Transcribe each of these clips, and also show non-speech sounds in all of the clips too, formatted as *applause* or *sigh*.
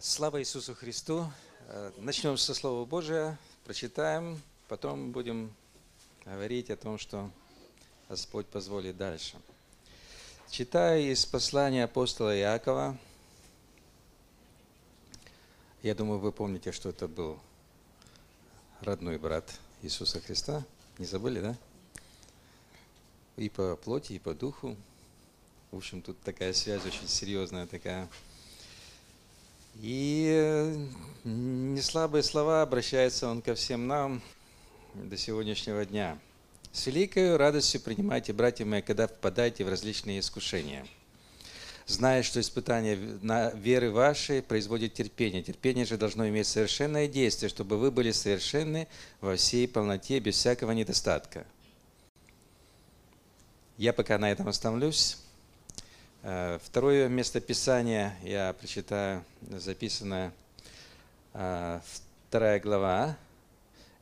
Слава Иисусу Христу! Э, Начнем со Слова Божия, прочитаем, потом будем говорить о том, что Господь позволит дальше. Читаю из послания апостола Иакова. Я думаю, вы помните, что это был родной брат Иисуса Христа. Не забыли, да? И по плоти, и по духу. В общем, тут такая связь очень серьезная такая. И э, неслабые слова обращается он ко всем нам до сегодняшнего дня. С великой радостью принимайте, братья мои, когда впадаете в различные искушения. Зная, что испытание на веры вашей производит терпение. Терпение же должно иметь совершенное действие, чтобы вы были совершенны во всей полноте, без всякого недостатка. Я пока на этом остановлюсь. Э, второе место Писания я прочитаю, записанное э, вторая глава.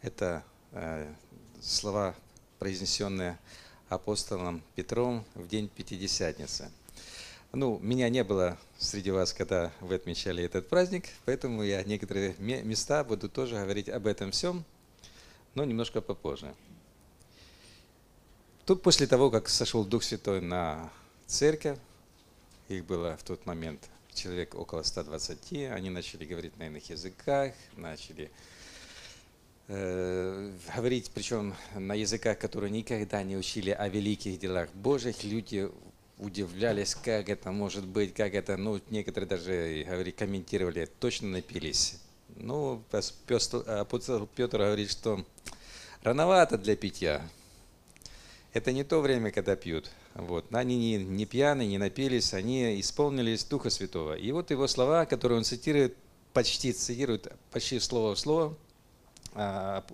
Это э, слова, произнесенные апостолом Петром в день Пятидесятницы. Ну, меня не было среди вас, когда вы отмечали этот праздник, поэтому я некоторые места буду тоже говорить об этом всем, но немножко попозже. Тут после того, как сошел Дух Святой на церковь, их было в тот момент человек около 120. Они начали говорить на иных языках, начали э, говорить, причем на языках, которые никогда не учили о великих делах Божьих. Люди удивлялись, как это может быть, как это, ну, некоторые даже говорили, комментировали, точно напились. Ну, апостол Петр говорит, что рановато для питья. Это не то время, когда пьют. Вот. Они не, не пьяны, не напились, они исполнились Духа Святого. И вот его слова, которые он цитирует, почти цитирует, почти слово в слово, а,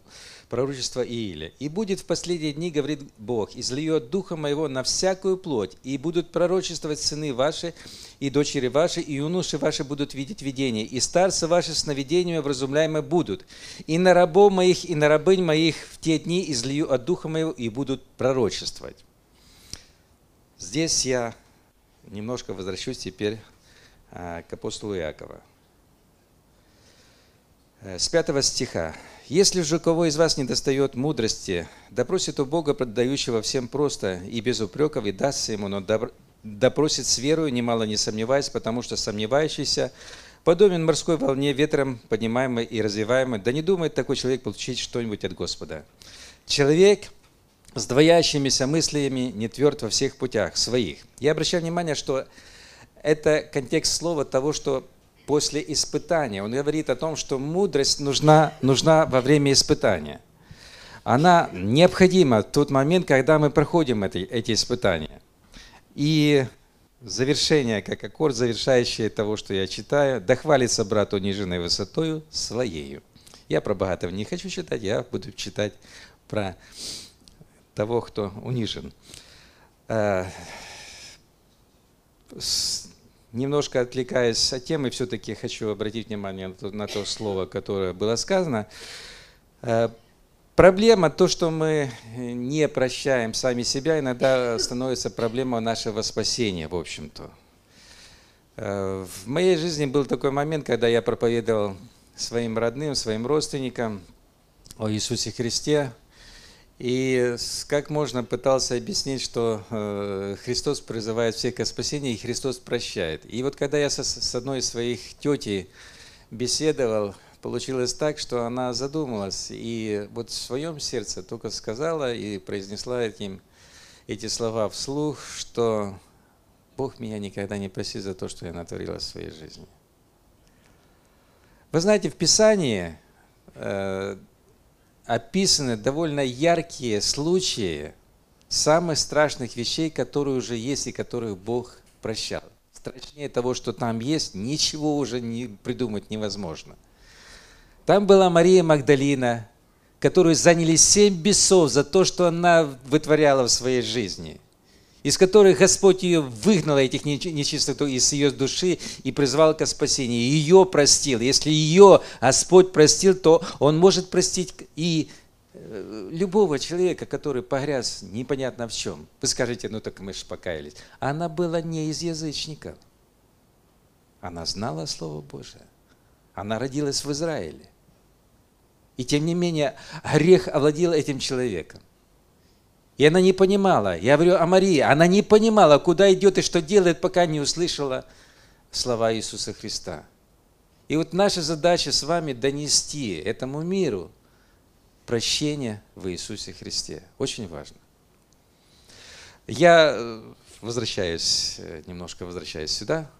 пророчество Ииля. «И будет в последние дни, говорит Бог, излиет Духа Моего на всякую плоть, и будут пророчествовать сыны ваши, и дочери ваши, и юноши ваши будут видеть видение, и старцы ваши сновидениями вразумляемы будут. И на рабов моих, и на рабынь моих в те дни излию от Духа Моего, и будут пророчествовать». Здесь я немножко возвращусь теперь а, к апостолу Иакова. Э, с пятого стиха. Если же кого из вас не достает мудрости, допросит у Бога, продающего всем просто и без упреков, и дастся ему, но допросит с верою, немало не сомневаясь, потому что сомневающийся подобен морской волне, ветром поднимаемой и развиваемой. Да не думает такой человек получить что-нибудь от Господа. Человек с двоящимися мыслями не тверд во всех путях своих. Я обращаю внимание, что это контекст слова того, что после испытания. Он говорит о том, что мудрость нужна, нужна во время испытания. Она необходима в тот момент, когда мы проходим эти, эти испытания. И завершение, как аккорд, завершающий того, что я читаю, «Да хвалится брат униженной высотою своею». Я про богатого не хочу читать, я буду читать про того, кто унижен. Немножко отвлекаясь от темы, все-таки хочу обратить внимание на то, на то слово, которое было сказано. Э, проблема, то, что мы не прощаем сами себя, иногда становится проблемой нашего спасения, в общем-то. Э, в моей жизни был такой момент, когда я проповедовал своим родным, своим родственникам о Иисусе Христе, и как можно пытался объяснить, что э, Христос призывает всех к спасению, и Христос прощает. И вот когда я с одной из своих тетей беседовал, получилось так, что она задумалась, и вот в своем сердце только сказала и произнесла этим, эти слова вслух, что Бог меня никогда не простит за то, что я натворила в своей жизни. Вы знаете, в Писании э, описаны довольно яркие случаи самых страшных вещей, которые уже есть и которых Бог прощал. Страшнее того, что там есть, ничего уже не придумать невозможно. Там была Мария Магдалина, которую заняли семь бесов за то, что она вытворяла в своей жизни – из которых Господь ее выгнал, этих нечистоту, из ее души и призвал к спасению. Ее простил. Если ее Господь простил, то Он может простить и э, любого человека, который погряз непонятно в чем. Вы скажете, ну так мы же покаялись. Она была не из язычников. Она знала Слово Божие. Она родилась в Израиле. И тем не менее, грех овладел этим человеком. И она не понимала, я говорю о Марии, она не понимала, куда идет и что делает, пока не услышала слова Иисуса Христа. И вот наша задача с вами донести этому миру прощение в Иисусе Христе. Очень важно. Я э, возвращаюсь, э, немножко возвращаюсь сюда,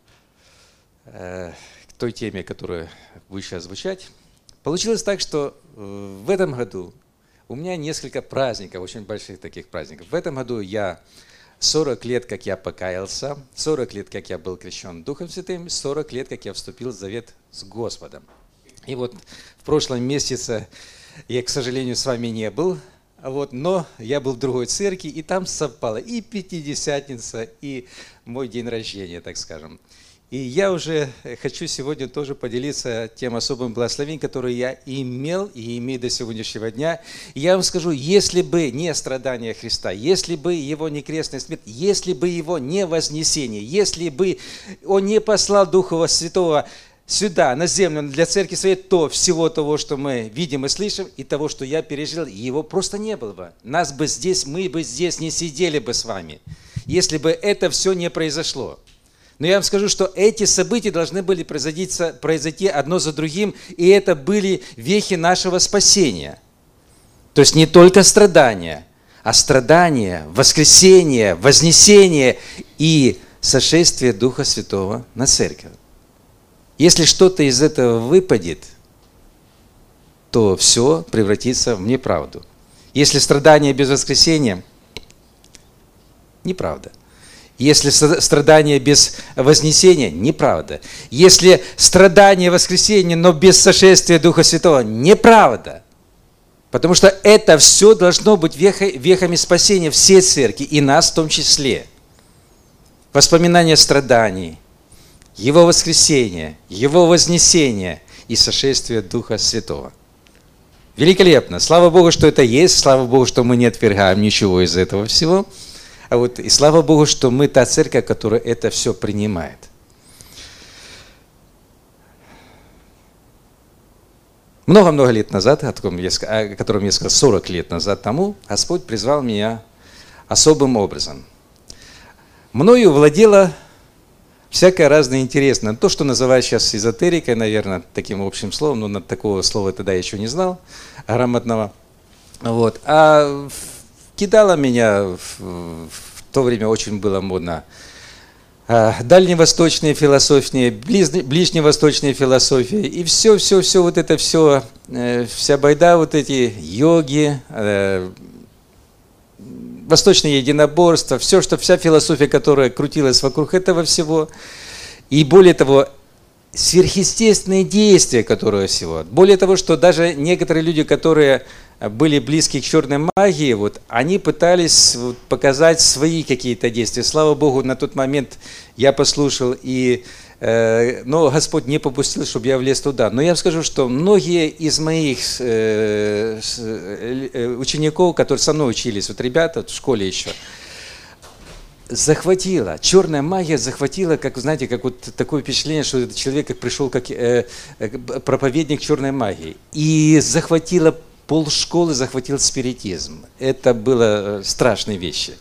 э, к той теме, которая будет сейчас звучать. Получилось так, что в этом году у меня несколько праздников, очень больших таких праздников. В этом году я 40 лет, как я покаялся, 40 лет, как я был крещен Духом Святым, 40 лет, как я вступил в завет с Господом. И вот в прошлом месяце я, к сожалению, с вами не был, вот, но я был в другой церкви, и там совпало и Пятидесятница, и мой день рождения, так скажем. И я уже хочу сегодня тоже поделиться тем особым благословением, которое я имел и имею до сегодняшнего дня. И я вам скажу, если бы не страдания Христа, если бы Его не крестная смерть, если бы Его не вознесение, если бы Он не послал Духа Святого сюда, на землю, для церкви своей, то всего того, что мы видим и слышим, и того, что я пережил, его просто не было бы. Нас бы здесь, мы бы здесь не сидели бы с вами, если бы это все не произошло. Но я вам скажу, что эти события должны были произойти одно за другим, и это были вехи нашего спасения. То есть не только страдания, а страдания, воскресение, вознесение и сошествие Духа Святого на церковь. Если что-то из этого выпадет, то все превратится в неправду. Если страдание без воскресения, неправда. Если страдание без вознесения, неправда. Если страдание воскресения, но без сошествия Духа Святого, неправда. Потому что это все должно быть вехами спасения всей церкви, и нас в том числе. Воспоминания страданий, Его воскресения, Его вознесения и сошествия Духа Святого. Великолепно. Слава Богу, что это есть. Слава Богу, что мы не отвергаем ничего из этого всего. А вот и слава Богу, что мы та церковь, которая это все принимает. Много-много лет назад, о котором, я, о котором я сказал, 40 лет назад тому, Господь призвал меня особым образом. Мною владело всякое разное интересное. То, что называют сейчас эзотерикой, наверное, таким общим словом, но такого слова тогда я еще не знал, грамотного. Вот. А кидала меня в, в то время очень было модно. А, дальневосточные философии, ближневосточные философии, и все, все, все, вот это все, э, вся байда, вот эти йоги, э, восточное единоборство, все, что вся философия, которая крутилась вокруг этого всего, и более того, сверхъестественные действия, которые всего. Более того, что даже некоторые люди, которые были близки к черной магии, вот, они пытались вот, показать свои какие-то действия. Слава Богу, на тот момент я послушал, и, э, но Господь не попустил, чтобы я влез туда. Но я вам скажу, что многие из моих э, э, учеников, которые со мной учились, вот ребята в школе еще, захватила, черная магия захватила, как, знаете, как вот такое впечатление, что этот человек пришел как э, э, проповедник черной магии. И захватила пол школы захватил спиритизм. Это было э, страшные вещи.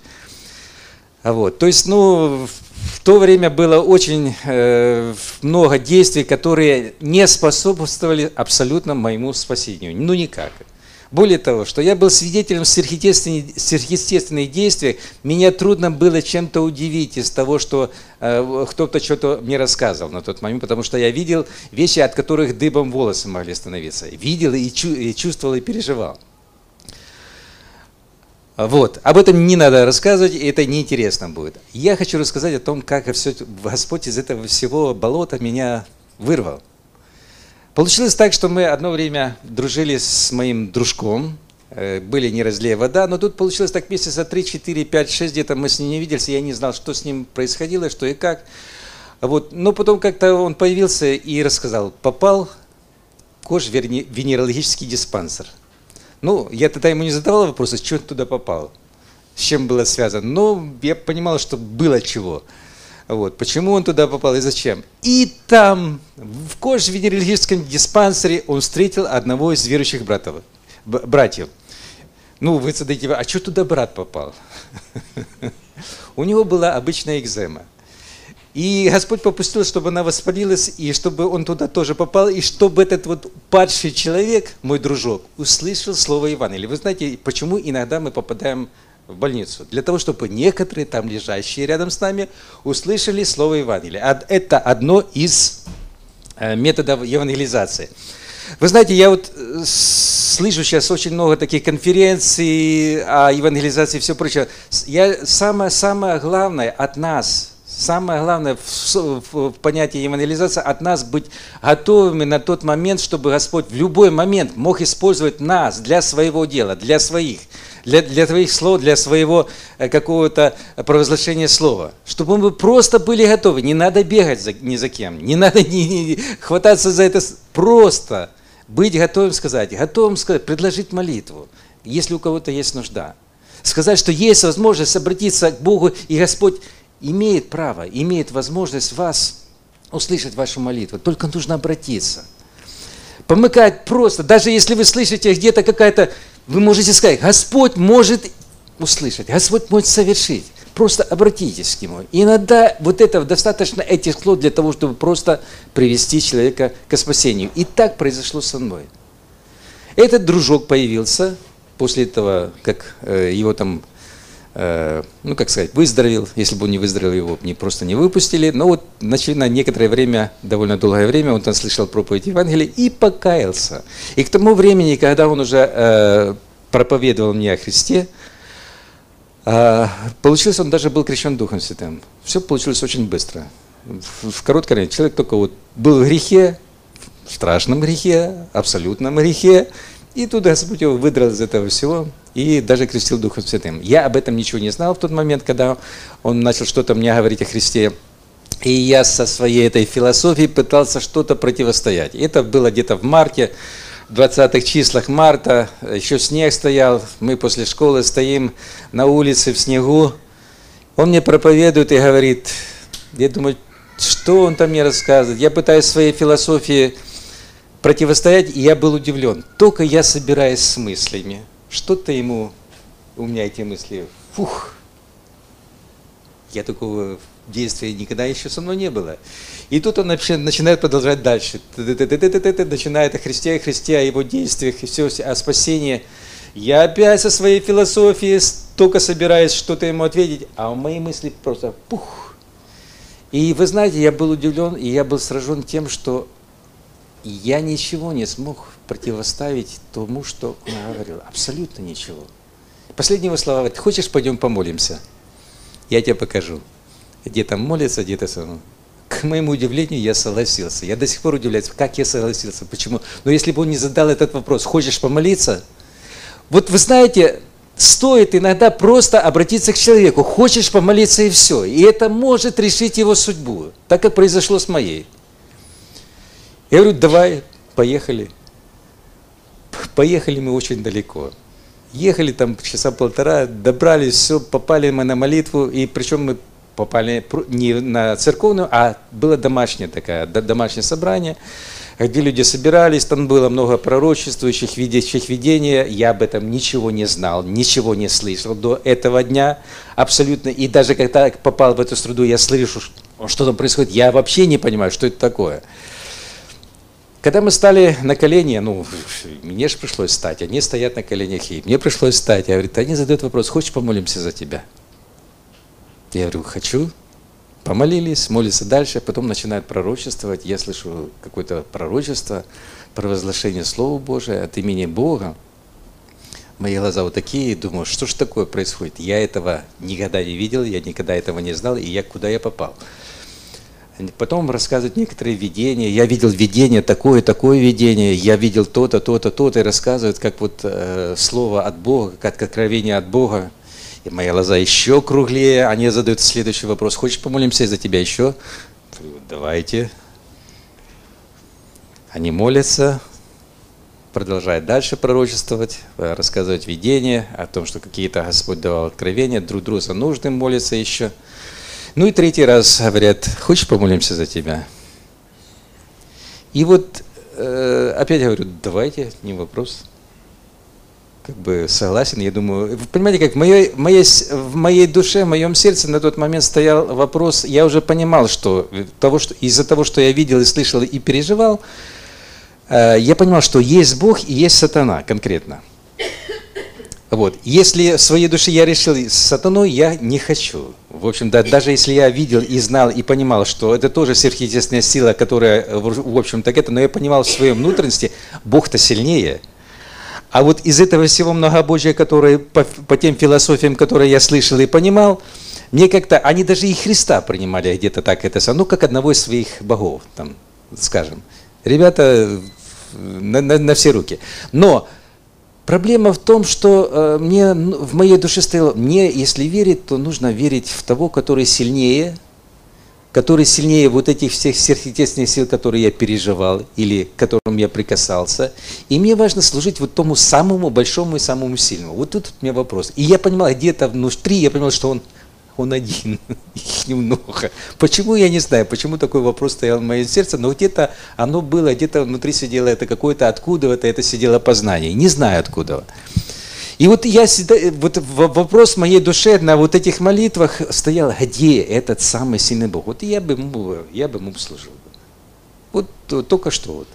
А вот, то есть, ну, в то время было очень э, много действий, которые не способствовали абсолютно моему спасению. Ну, никак. Более того, что я был свидетелем сверхъестественных, сверхъестественных действий, меня трудно было чем-то удивить из того, что э, кто-то что-то мне рассказывал на тот момент, потому что я видел вещи, от которых дыбом волосы могли становиться. Видел и, чу- и чувствовал, и переживал. Вот. Об этом не надо рассказывать, это неинтересно будет. Я хочу рассказать о том, как все, Господь из этого всего болота меня вырвал. Получилось так, что мы одно время дружили с моим дружком, э, были не разлея вода, но тут получилось так месяца 3, 4, 5, 6 где-то мы с ним не виделись, я не знал, что с ним происходило, что и как. Вот. Но потом как-то он появился и рассказал, попал кож-венерологический диспансер. Ну, я тогда ему не задавал вопроса, что он туда попал, с чем было связано. Но я понимал, что было чего. Вот. Почему он туда попал и зачем? И там, в кожевенерологическом диспансере, он встретил одного из верующих братов, братьев. Ну, вы задаете, а что туда брат попал? *laughs* У него была обычная экзема. И Господь попустил, чтобы она воспалилась, и чтобы он туда тоже попал, и чтобы этот вот падший человек, мой дружок, услышал слово Евангелия. Вы знаете, почему иногда мы попадаем в больницу? Для того, чтобы некоторые там лежащие рядом с нами услышали слово Евангелия. Это одно из э, методов евангелизации. Вы знаете, я вот э, слышу сейчас очень много таких конференций о евангелизации и все прочее. Я, самое, самое главное от нас – Самое главное в, в, в понятии евангелизации от нас быть готовыми на тот момент, чтобы Господь в любой момент мог использовать нас для своего дела, для своих, для, для твоих слов, для своего э, какого-то провозглашения слова. Чтобы мы просто были готовы. Не надо бегать за, ни за кем, не надо *laughs* не, не, хвататься за это. Просто быть готовым сказать, готовым сказать, предложить молитву, если у кого-то есть нужда. Сказать, что есть возможность обратиться к Богу, и Господь имеет право, имеет возможность вас услышать вашу молитву. Только нужно обратиться. Помыкать просто. Даже если вы слышите где-то какая-то... Вы можете сказать, Господь может услышать, Господь может совершить. Просто обратитесь к Нему. И иногда вот этого достаточно этих слов для того, чтобы просто привести человека к спасению. И так произошло со мной. Этот дружок появился после этого, как э, его там ну, как сказать, выздоровел. Если бы он не выздоровел, его не, просто не выпустили. Но вот на некоторое время, довольно долгое время, он там слышал проповедь Евангелия и покаялся. И к тому времени, когда он уже э, проповедовал мне о Христе, э, получилось, он даже был крещен Духом Святым. Все получилось очень быстро. В, в короткое время человек только вот был в грехе, в страшном грехе, абсолютном грехе, и тут Господь его выдрал из этого всего и даже крестил Духом Святым. Я об этом ничего не знал в тот момент, когда он начал что-то мне говорить о Христе. И я со своей этой философией пытался что-то противостоять. Это было где-то в марте, в 20-х числах марта, еще снег стоял, мы после школы стоим на улице в снегу. Он мне проповедует и говорит, я думаю, что он там мне рассказывает. Я пытаюсь своей философией противостоять, и я был удивлен. Только я собираюсь с мыслями. Что-то ему, у меня эти мысли, фух, я такого действия никогда еще со мной не было. И тут он вообще начинает продолжать дальше. Начинает о Христе, о Христе, о его действиях, и все, о спасении. Я опять со своей философией только собираюсь что-то ему ответить, а мои мысли просто пух. И вы знаете, я был удивлен, и я был сражен тем, что я ничего не смог противоставить тому, что он говорил. Абсолютно ничего. Последнего слова говорит, хочешь, пойдем помолимся? Я тебе покажу. Где там молится, где-то сам. К моему удивлению, я согласился. Я до сих пор удивляюсь, как я согласился, почему. Но если бы он не задал этот вопрос, хочешь помолиться? Вот вы знаете, стоит иногда просто обратиться к человеку, хочешь помолиться и все. И это может решить его судьбу, так как произошло с моей. Я говорю, давай, поехали. Поехали мы очень далеко. Ехали там часа полтора, добрались, все, попали мы на молитву, и причем мы попали не на церковную, а было домашнее такое, домашнее собрание, где люди собирались, там было много пророчествующих, видящих видения, я об этом ничего не знал, ничего не слышал до этого дня абсолютно, и даже когда попал в эту среду, я слышу, что там происходит, я вообще не понимаю, что это такое. Когда мы стали на колени, ну, мне же пришлось стать, они стоят на коленях, и мне пришлось стать. Я говорю, они задают вопрос, хочешь помолимся за тебя? Я говорю, хочу. Помолились, молятся дальше, а потом начинают пророчествовать. Я слышу какое-то пророчество, провозглашение Слова Божия от имени Бога. Мои глаза вот такие, думаю, что ж такое происходит? Я этого никогда не видел, я никогда этого не знал, и я куда я попал? Потом рассказывают некоторые видения. Я видел видение, такое, такое видение. Я видел то-то, то-то, то-то. И рассказывают, как вот э, слово от Бога, как откровение от Бога. И мои глаза еще круглее. Они задают следующий вопрос. Хочешь помолимся за тебя еще? Давайте. Они молятся, продолжают дальше пророчествовать, э, рассказывать видение о том, что какие-то Господь давал откровения, друг другу за нужным молятся еще. Ну и третий раз говорят, хочешь помолимся за тебя? И вот э, опять говорю, давайте, не вопрос. Как бы согласен, я думаю, вы понимаете, как в моей, моей, в моей душе, в моем сердце на тот момент стоял вопрос, я уже понимал, что, того, что из-за того, что я видел и слышал и переживал, э, я понимал, что есть Бог и есть сатана конкретно. Вот. Если в своей душе я решил с сатаной, я не хочу. В общем, да, даже если я видел и знал и понимал, что это тоже сверхъестественная сила, которая, в общем, так это, но я понимал в своей внутренности, Бог-то сильнее. А вот из этого всего многобожия, которое по, по тем философиям, которые я слышал и понимал, мне как-то, они даже и Христа принимали где-то так это, ну, как одного из своих богов, там, скажем. Ребята на, на, на все руки. Но Проблема в том, что э, мне в моей душе стояло, мне, если верить, то нужно верить в того, который сильнее, который сильнее вот этих всех сверхъестественных сил, которые я переживал или к которым я прикасался. И мне важно служить вот тому самому большому и самому сильному. Вот тут у меня вопрос. И я понимал, где-то внутри, я понимал, что он он один, *laughs* их немного. Почему, я не знаю, почему такой вопрос стоял в моем сердце, но где-то оно было, где-то внутри сидело это какое-то, откуда это, это сидело познание. Не знаю откуда. И вот я вот вопрос моей душе на вот этих молитвах стоял, где этот самый сильный Бог? Вот я бы ему, я бы ему служил. Вот только что вот.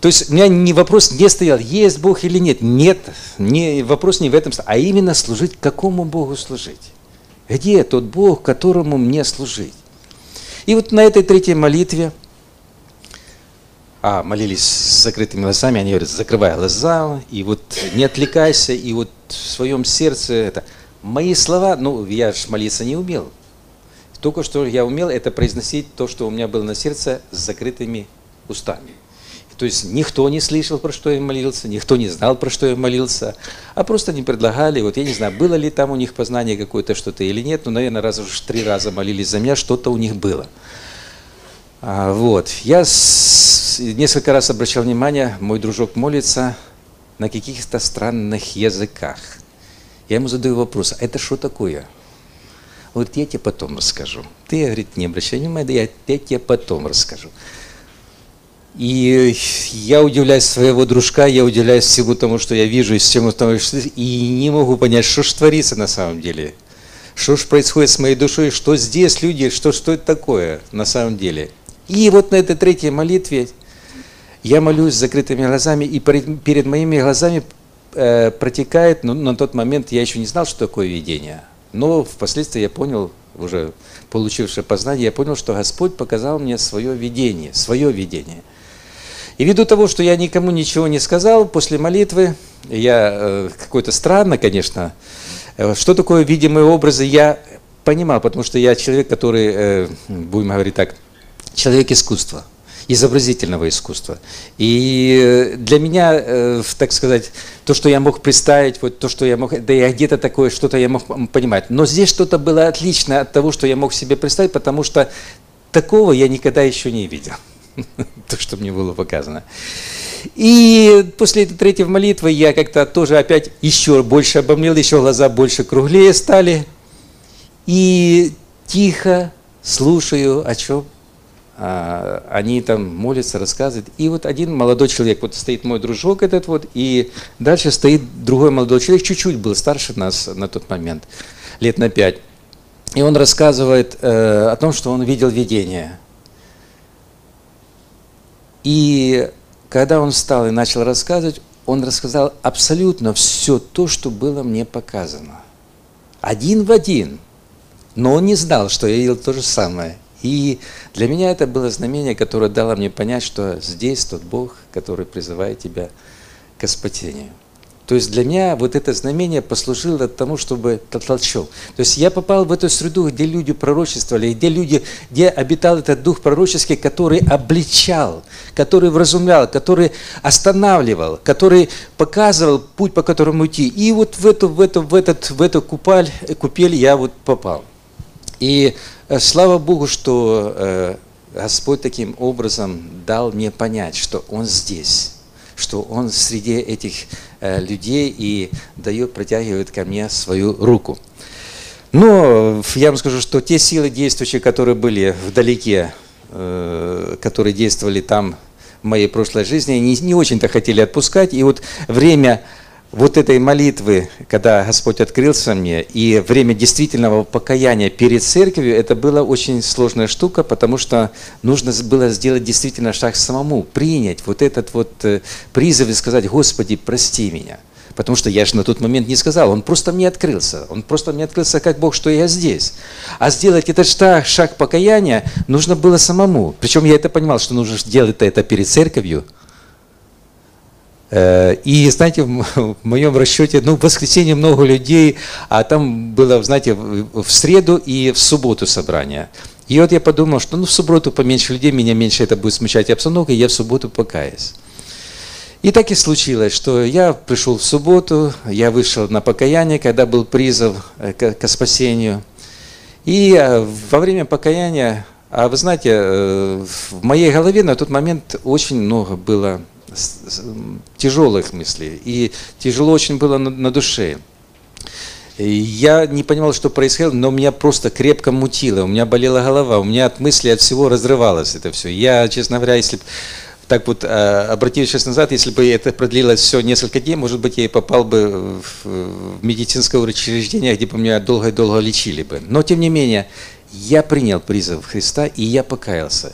То есть у меня не вопрос не стоял, есть Бог или нет. Нет, не, вопрос не в этом, а именно служить, какому Богу служить. Где тот Бог, которому мне служить? И вот на этой третьей молитве, а, молились с закрытыми глазами, они говорят, закрывай глаза, и вот не отвлекайся, и вот в своем сердце это. Мои слова, ну, я же молиться не умел. Только что я умел, это произносить то, что у меня было на сердце с закрытыми устами. То есть никто не слышал, про что я молился, никто не знал, про что я молился, а просто не предлагали. Вот я не знаю, было ли там у них познание какое-то что-то или нет, но, наверное, раз уж три раза молились за меня, что-то у них было. А, вот. Я с... несколько раз обращал внимание, мой дружок молится на каких-то странных языках. Я ему задаю вопрос, а это что такое? Вот я тебе потом расскажу. Ты, говорит, не обращай внимания, я, я тебе потом расскажу. И я удивляюсь своего дружка, я удивляюсь всему тому, что я вижу, и всему тому, что... и не могу понять, что же творится на самом деле. Что же происходит с моей душой, что здесь люди, что, что это такое на самом деле. И вот на этой третьей молитве я молюсь с закрытыми глазами, и перед, перед моими глазами э, протекает, ну, на тот момент я еще не знал, что такое видение. Но впоследствии я понял, уже получившее познание, я понял, что Господь показал мне свое видение, свое видение – и ввиду того, что я никому ничего не сказал после молитвы, я э, какой-то странно, конечно, э, что такое видимые образы, я понимал, потому что я человек, который, э, будем говорить так, человек искусства, изобразительного искусства. И для меня, так сказать, то, что я мог представить, вот то, что я мог, да я где-то такое что-то я мог понимать. Но здесь что-то было отлично от того, что я мог себе представить, потому что такого я никогда еще не видел. *laughs* то, что мне было показано. И после этой третьей молитвы я как-то тоже опять еще больше обомлел, еще глаза больше круглее стали. И тихо слушаю, о чем а, они там молятся, рассказывают. И вот один молодой человек, вот стоит мой дружок этот вот, и дальше стоит другой молодой человек, чуть-чуть был старше нас на тот момент, лет на пять. И он рассказывает э, о том, что он видел видение – и когда он встал и начал рассказывать, он рассказал абсолютно все то, что было мне показано. Один в один. Но он не знал, что я видел то же самое. И для меня это было знамение, которое дало мне понять, что здесь тот Бог, который призывает тебя к спасению. То есть для меня вот это знамение послужило тому, чтобы толчок. То есть я попал в эту среду, где люди пророчествовали, где люди, где обитал этот дух пророческий, который обличал, который вразумлял, который останавливал, который показывал путь, по которому идти. И вот в эту, в эту, в этот, в эту купаль, купель я вот попал. И э, слава Богу, что э, Господь таким образом дал мне понять, что Он здесь что Он среди этих э, людей и дает, протягивает ко мне свою руку. Но я вам скажу, что те силы действующие, которые были вдалеке, э, которые действовали там в моей прошлой жизни, не, не очень-то хотели отпускать. И вот время вот этой молитвы, когда Господь открылся мне, и время действительного покаяния перед церковью, это была очень сложная штука, потому что нужно было сделать действительно шаг самому, принять вот этот вот э, призыв и сказать, Господи, прости меня. Потому что я же на тот момент не сказал, он просто мне открылся. Он просто мне открылся как Бог, что я здесь. А сделать этот шаг, шаг покаяния нужно было самому. Причем я это понимал, что нужно делать это перед церковью – и, знаете, в моем расчете, ну, в воскресенье много людей, а там было, знаете, в среду и в субботу собрание. И вот я подумал, что ну, в субботу поменьше людей, меня меньше это будет смущать обстановка, и я в субботу покаюсь. И так и случилось, что я пришел в субботу, я вышел на покаяние, когда был призыв э, к спасению. И э, во время покаяния, а вы знаете, в моей голове на тот момент очень много было тяжелых мыслей. И тяжело очень было на, на душе. Я не понимал, что происходило, но меня просто крепко мутило, у меня болела голова, у меня от мысли, от всего разрывалось это все. Я, честно говоря, если так вот, а, обратившись назад, если бы это продлилось все несколько дней, может быть, я и попал бы в медицинское учреждение, где бы меня долго-долго лечили бы. Но, тем не менее, я принял призыв Христа, и я покаялся.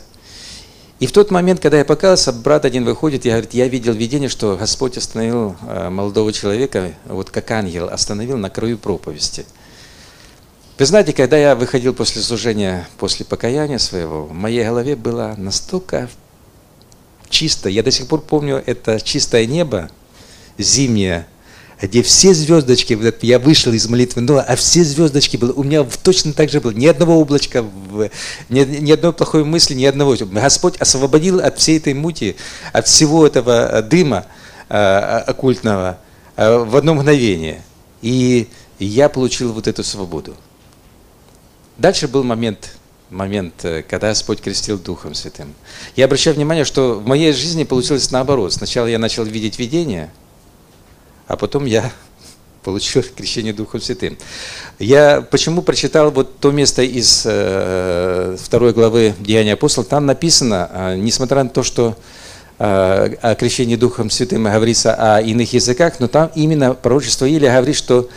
И в тот момент, когда я покаялся, брат один выходит и говорит, я видел видение, что Господь остановил э, молодого человека, вот как ангел, остановил на краю проповеди. Вы знаете, когда я выходил после служения, после покаяния своего, в моей голове было настолько чисто, я до сих пор помню это чистое небо, зимнее, где все звездочки, я вышел из молитвы, ну, а все звездочки были, у меня точно так же было, ни одного облачка, ни, ни одной плохой мысли, ни одного. Господь освободил от всей этой мути, от всего этого э, дыма э, оккультного э, в одно мгновение. И я получил вот эту свободу. Дальше был момент, момент, когда Господь крестил Духом Святым. Я обращаю внимание, что в моей жизни получилось наоборот. Сначала я начал видеть видение – а потом я *laughs* получил крещение Духом Святым. Я почему прочитал вот то место из э, второй главы Деяния апостолов, там написано, э, несмотря на то, что э, о крещении Духом Святым говорится о иных языках, но там именно пророчество Илия говорит, что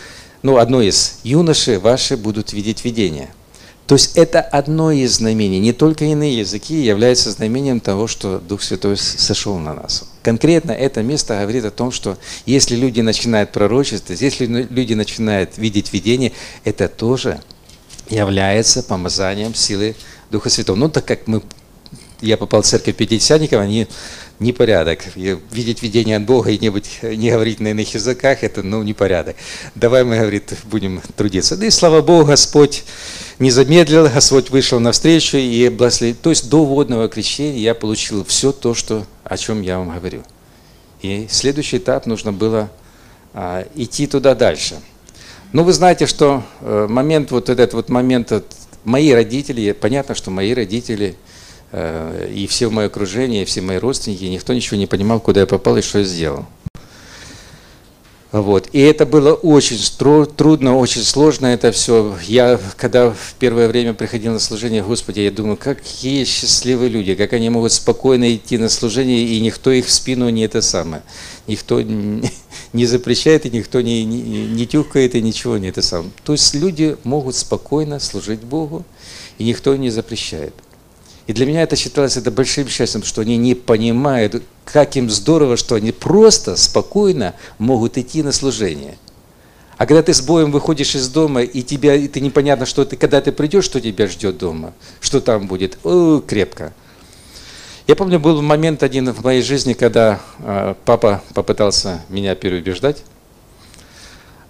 ну, одно из юноши ваши будут видеть видение. То есть это одно из знамений. Не только иные языки являются знамением того, что Дух Святой сошел на нас. Конкретно это место говорит о том, что если люди начинают пророчествовать, если люди начинают видеть видение, это тоже является помазанием силы Духа Святого. Ну, так как мы, я попал в церковь пятидесятников, они непорядок. Видеть видение от Бога и не, быть, не говорить на иных языках, это ну, непорядок. Давай мы, говорит, будем трудиться. Да и слава Богу, Господь не замедлил, Господь вышел навстречу и благословил. То есть до водного крещения я получил все то, что, о чем я вам говорю. И следующий этап нужно было а, идти туда дальше. Ну, вы знаете, что э, момент, вот этот вот момент, мои родители, понятно, что мои родители – Э, и все мое окружение, и все мои родственники, никто ничего не понимал, куда я попал и что я сделал. Вот. И это было очень трудно, очень сложно это все. Я, когда в первое время приходил на служение Господи, я думаю, какие счастливые люди, как они могут спокойно идти на служение, и никто их в спину не это самое. Никто *laughs* не запрещает, и никто не, не, не тюкает, и ничего не это самое. То есть люди могут спокойно служить Богу, и никто не запрещает. И для меня это считалось это большим счастьем, что они не понимают, как им здорово, что они просто, спокойно могут идти на служение. А когда ты с боем выходишь из дома, и, тебя, и ты непонятно, что ты, когда ты придешь, что тебя ждет дома, что там будет, о, крепко. Я помню, был момент один в моей жизни, когда э, папа попытался меня переубеждать,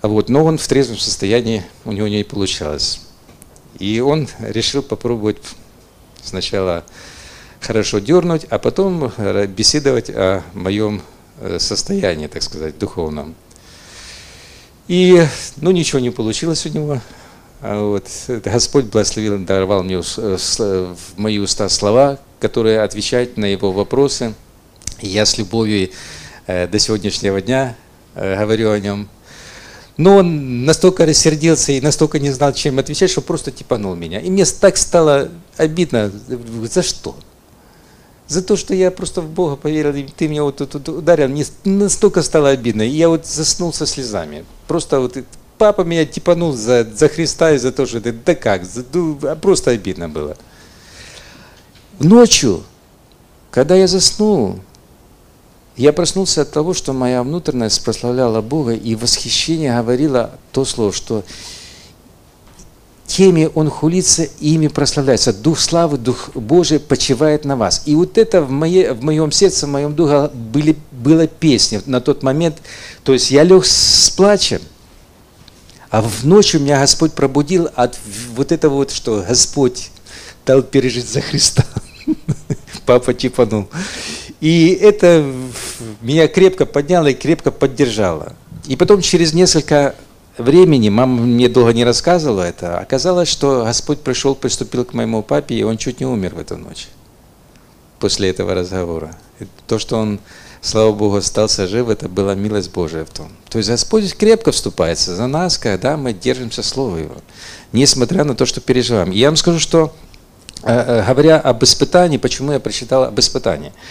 вот, но он в трезвом состоянии, у него не получалось. И он решил попробовать Сначала хорошо дернуть, а потом э, беседовать о моем э, состоянии, так сказать, духовном. И, ну, ничего не получилось у него. А вот, *laughs* Господь благословил, даровал мне в мои уста слова, которые отвечают на его вопросы. Я с любовью э, до сегодняшнего дня говорю о нем. Но он настолько рассердился и настолько не знал, чем отвечать, что просто типанул меня. И мне так стало обидно. За что? За то, что я просто в Бога поверил, и ты меня вот тут ударил, мне настолько стало обидно. И я вот заснул со слезами. Просто вот папа меня типанул за, за Христа и за то, что это, да как, за, ну, просто обидно было. Ночью, когда я заснул, я проснулся от того, что моя внутренность прославляла Бога, и восхищение говорило то слово, что теми Он хулится, ими прославляется. Дух славы, Дух Божий почивает на вас. И вот это в, моей, в моем сердце, в моем духе были, была песня на тот момент. То есть я лег с плачем, а в ночь меня Господь пробудил от вот этого вот, что Господь дал пережить за Христа. *laughs* Папа типанул. И это меня крепко подняло и крепко поддержало. И потом через несколько времени, мама мне долго не рассказывала это, оказалось, что Господь пришел, приступил к моему папе, и он чуть не умер в эту ночь после этого разговора. И то, что он, слава Богу, остался жив, это была милость Божия в том. То есть Господь крепко вступается за нас, когда мы держимся Слова Его, несмотря на то, что переживаем. И я вам скажу, что э, э, говоря об испытании, почему я прочитал об испытании –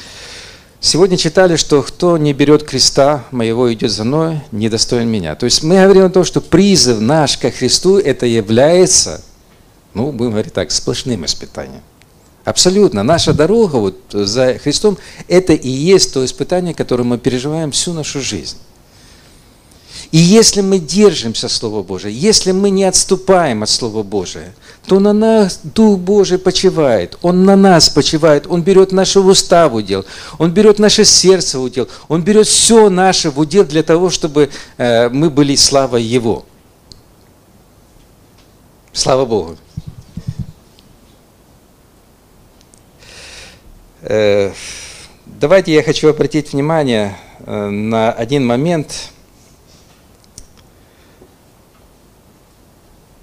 Сегодня читали, что кто не берет креста моего идет за мной, недостоин меня. То есть мы говорим о том, что призыв наш ко Христу это является, ну, будем говорить так, сплошным испытанием. Абсолютно. Наша дорога вот за Христом – это и есть то испытание, которое мы переживаем всю нашу жизнь. И если мы держимся Слова Божия, если мы не отступаем от Слова Божия, то на нас Дух Божий почивает, Он на нас почивает, Он берет наши уста в удел, Он берет наше сердце в удел, Он берет все наше в удел для того, чтобы э, мы были славой Его. Слава Богу. Э, давайте я хочу обратить внимание э, на один момент –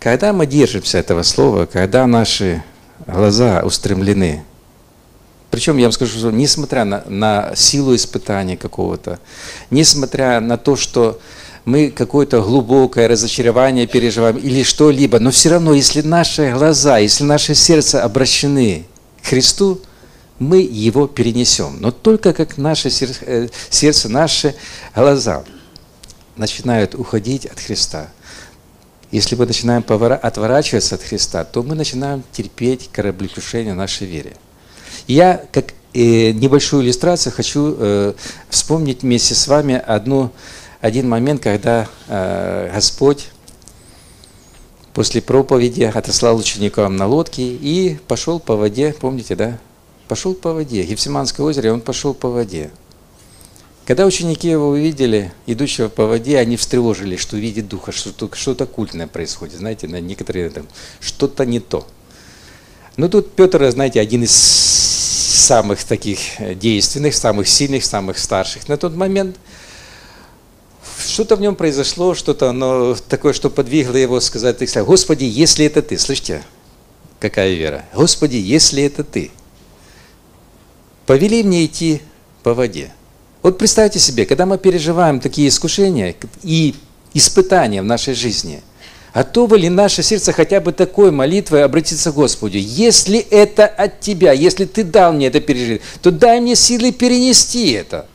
Когда мы держимся этого слова, когда наши глаза устремлены, причем я вам скажу, что несмотря на, на силу испытания какого-то, несмотря на то, что мы какое-то глубокое разочарование переживаем или что-либо, но все равно, если наши глаза, если наше сердце обращены к Христу, мы его перенесем. Но только как наше э, сердце, наши глаза начинают уходить от Христа – если мы начинаем отворачиваться от Христа, то мы начинаем терпеть кораблекрушение нашей вере. Я, как э, небольшую иллюстрацию, хочу э, вспомнить вместе с вами одну, один момент, когда э, Господь после проповеди отослал учеников на лодке и пошел по воде, помните, да? Пошел по воде. Гефсиманское озеро, он пошел по воде. Когда ученики его увидели, идущего по воде, они встревожились, что видит духа, что-то что культное происходит. Знаете, на некоторые там что-то не то. Но тут Петр, знаете, один из самых таких действенных, самых сильных, самых старших на тот момент. Что-то в нем произошло, что-то оно такое, что подвигло его сказать, Господи, если это ты, слышите, какая вера? Господи, если это ты, повели мне идти по воде. Вот представьте себе, когда мы переживаем такие искушения и испытания в нашей жизни, готово ли наше сердце хотя бы такой молитвой обратиться к Господу? Если это от Тебя, если Ты дал мне это пережить, то дай мне силы перенести это.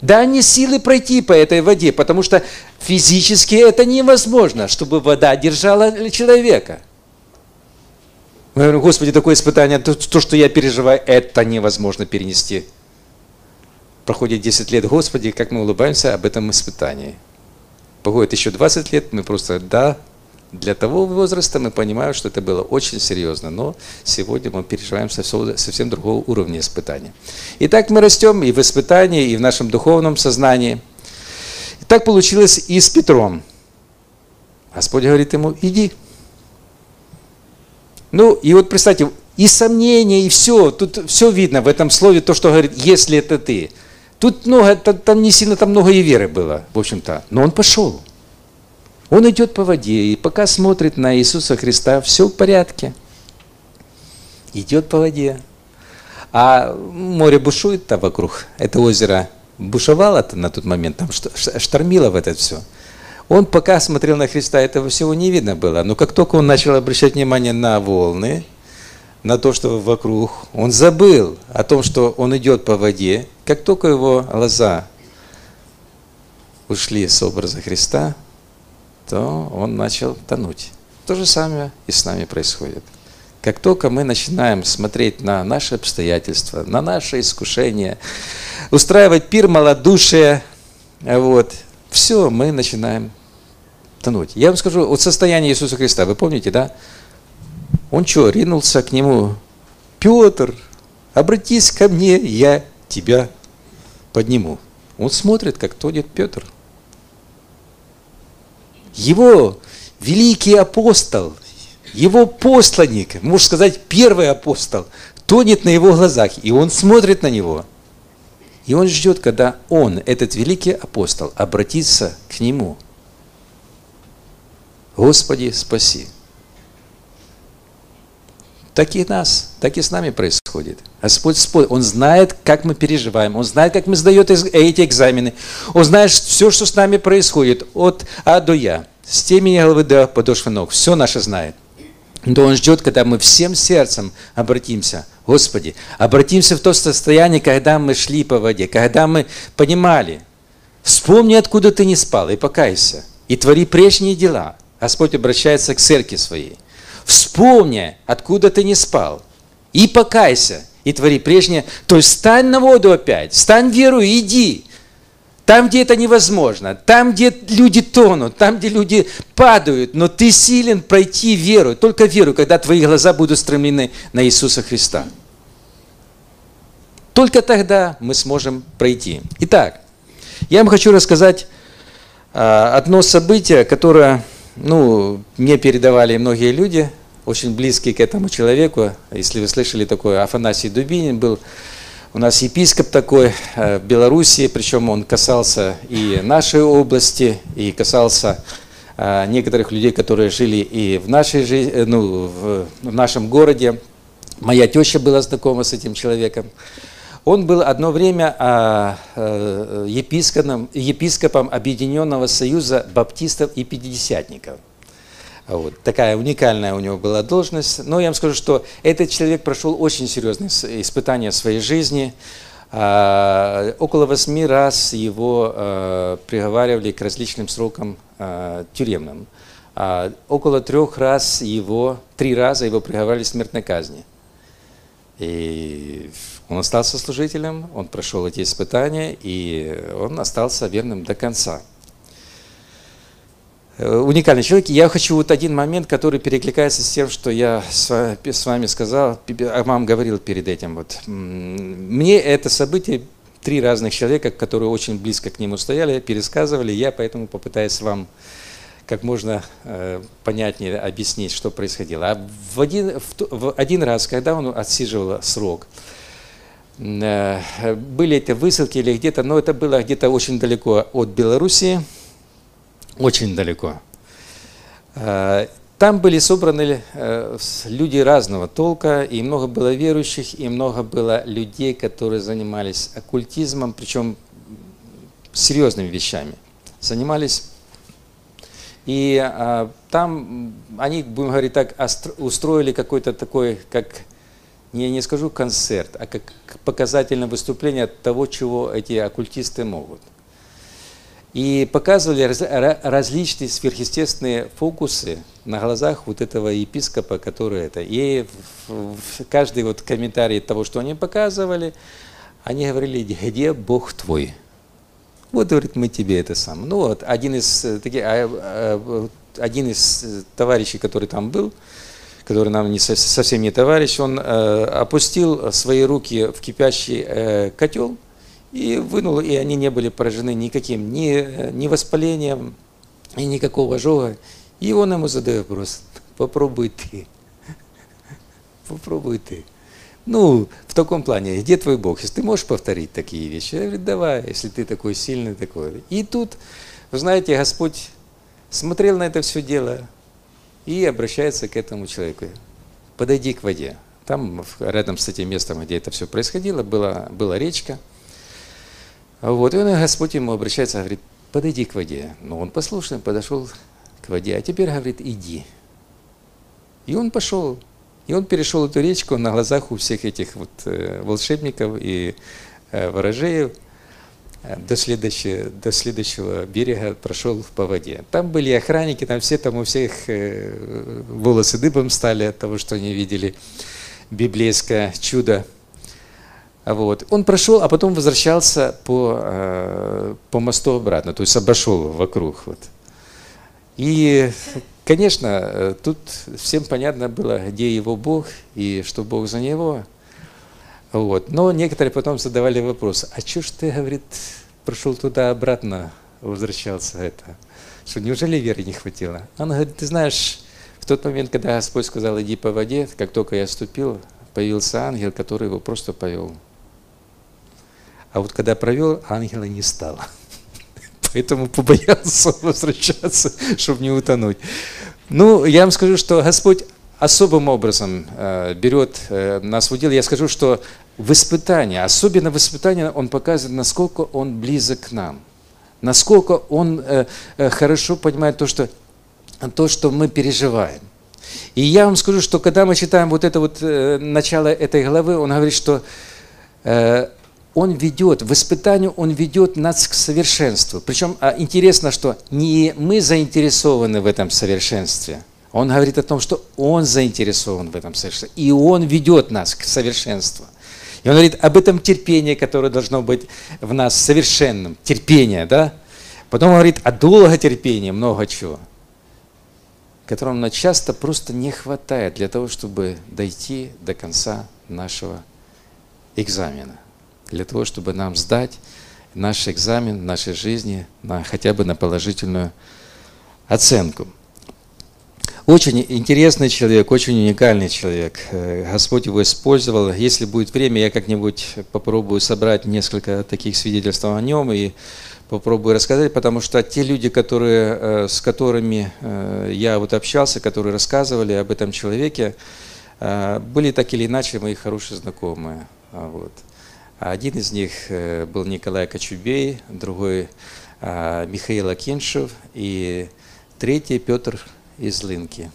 Дай мне силы пройти по этой воде, потому что физически это невозможно, чтобы вода держала человека. Мы говорим, Господи, такое испытание, то, что я переживаю, это невозможно перенести проходит 10 лет, Господи, как мы улыбаемся об этом испытании. Проходит еще 20 лет, мы просто, да, для того возраста мы понимаем, что это было очень серьезно, но сегодня мы переживаем совсем другого уровня испытания. Итак, мы растем и в испытании, и в нашем духовном сознании. И так получилось и с Петром. Господь говорит ему, иди. Ну, и вот представьте, и сомнения, и все, тут все видно в этом слове, то, что говорит, если это ты. Тут много, там не сильно там много и веры было, в общем-то. Но он пошел. Он идет по воде, и пока смотрит на Иисуса Христа, все в порядке. Идет по воде. А море бушует-то вокруг. Это озеро бушевало-то на тот момент, там штормило в это все. Он пока смотрел на Христа, этого всего не видно было. Но как только он начал обращать внимание на волны, на то, что вокруг, он забыл о том, что он идет по воде. Как только его глаза ушли с образа Христа, то он начал тонуть. То же самое и с нами происходит. Как только мы начинаем смотреть на наши обстоятельства, на наши искушения, устраивать пир малодушия, вот, все, мы начинаем тонуть. Я вам скажу, вот состояние Иисуса Христа, вы помните, да? Он что, ринулся к нему? Петр, обратись ко мне, я тебя подниму. Он смотрит, как тонет Петр. Его великий апостол, его посланник, можно сказать, первый апостол, тонет на его глазах, и он смотрит на него. И он ждет, когда он, этот великий апостол, обратится к нему. Господи, спаси. Так и нас, так и с нами происходит. Господь Он знает, как мы переживаем, Он знает, как мы сдаем эти экзамены, Он знает все, что с нами происходит, от А до Я, с теми головы до подошвы ног, все наше знает. Но Он ждет, когда мы всем сердцем обратимся, Господи, обратимся в то состояние, когда мы шли по воде, когда мы понимали, вспомни, откуда ты не спал, и покайся, и твори прежние дела. Господь обращается к церкви своей – Вспомни, откуда ты не спал. И покайся, и твори прежнее. То есть стань на воду опять, стань веру и иди. Там, где это невозможно, там, где люди тонут, там, где люди падают, но ты силен пройти веру, только веру, когда твои глаза будут стремлены на Иисуса Христа. Только тогда мы сможем пройти. Итак, я вам хочу рассказать а, одно событие, которое ну, мне передавали многие люди, очень близкие к этому человеку. Если вы слышали такое, Афанасий Дубинин был у нас епископ такой э, в Белоруссии, причем он касался и нашей области, и касался э, некоторых людей, которые жили и в нашей жизни, э, ну, в нашем городе. Моя теща была знакома с этим человеком. Он был одно время а, епископом, епископом Объединенного союза баптистов и пятидесятников – вот. Такая уникальная у него была должность. Но я вам скажу, что этот человек прошел очень серьезные испытания в своей жизни. А, около восьми раз его а, приговаривали к различным срокам а, тюремным. А, около трех раз его, три раза его приговаривали к смертной казни. И он остался служителем, он прошел эти испытания, и он остался верным до конца. Э, уникальный человек. Я хочу вот один момент, который перекликается с тем, что я с вами сказал, а вам говорил перед этим. Вот. Мне это событие три разных человека, которые очень близко к нему стояли, пересказывали. Я поэтому попытаюсь вам как можно э, понятнее объяснить, что происходило. А в один, в, один раз, когда он отсиживал срок, э, были это высылки или где-то, но это было где-то очень далеко от Белоруссии, очень далеко. Э, там были собраны э, люди разного толка, и много было верующих, и много было людей, которые занимались оккультизмом, причем серьезными вещами. Занимались. И а, там они, будем говорить так, устроили какой-то такой, как, не, не скажу концерт, а как показательное выступление того, чего эти оккультисты могут и показывали раз, различные сверхъестественные фокусы на глазах вот этого епископа, который это. И в, в каждый вот комментарий того, что они показывали, они говорили, где Бог твой? Вот, говорит, мы тебе это сам. Ну вот, один из, э, таких, а, а, один из э, товарищей, который там был, который нам не, совсем не товарищ, он э, опустил свои руки в кипящий котел, и вынул, и они не были поражены никаким, ни, ни воспалением, и никакого ожога. И он ему задает вопрос, попробуй ты, *laughs* попробуй ты. Ну, в таком плане, где твой Бог? Если ты можешь повторить такие вещи, я говорю, давай, если ты такой сильный, такой. И тут, вы знаете, Господь смотрел на это все дело и обращается к этому человеку. Подойди к воде. Там, рядом с этим местом, где это все происходило, была, была речка – вот, и он, Господь ему обращается, говорит, подойди к воде. Но он послушный подошел к воде, а теперь говорит, иди. И он пошел, и он перешел эту речку на глазах у всех этих вот э, волшебников и э, ворожеев э, до следующего, до следующего берега прошел по воде. Там были охранники, там все, там у всех волосы дыбом стали от того, что они видели библейское чудо. Вот. Он прошел, а потом возвращался по, э, по мосту обратно, то есть обошел вокруг. Вот. И, конечно, э, тут всем понятно было, где его Бог и что Бог за него. Вот. Но некоторые потом задавали вопрос, а что ж ты, говорит, прошел туда-обратно, возвращался это? Что неужели веры не хватило? Он говорит, ты знаешь, в тот момент, когда Господь сказал, иди по воде, как только я ступил, появился ангел, который его просто повел. А вот когда провел, ангела не стало. *laughs* Поэтому побоялся возвращаться, чтобы не утонуть. Ну, я вам скажу, что Господь особым образом э, берет э, нас в удел. Я скажу, что в испытании, особенно в испытании, Он показывает, насколько Он близок к нам. Насколько Он э, хорошо понимает то что, то, что мы переживаем. И я вам скажу, что когда мы читаем вот это вот начало этой главы, он говорит, что он ведет, в испытании Он ведет нас к совершенству. Причем а, интересно, что не мы заинтересованы в этом совершенстве. Он говорит о том, что Он заинтересован в этом совершенстве. И Он ведет нас к совершенству. И Он говорит об этом терпении, которое должно быть в нас совершенным. Терпение, да? Потом Он говорит о долготерпении, много чего. Которого нам часто просто не хватает для того, чтобы дойти до конца нашего экзамена для того, чтобы нам сдать наш экзамен в нашей жизни на, хотя бы на положительную оценку. Очень интересный человек, очень уникальный человек. Э, Господь его использовал. Если будет время, я как-нибудь попробую собрать несколько таких свидетельств о нем и попробую рассказать, потому что те люди, которые, э, с которыми э, я вот общался, которые рассказывали об этом человеке, были так или иначе мои хорошие знакомые. Вот. Один из них э, был Николай Кочубей, другой а, Михаил Акиншев и третий Петр из Лынки,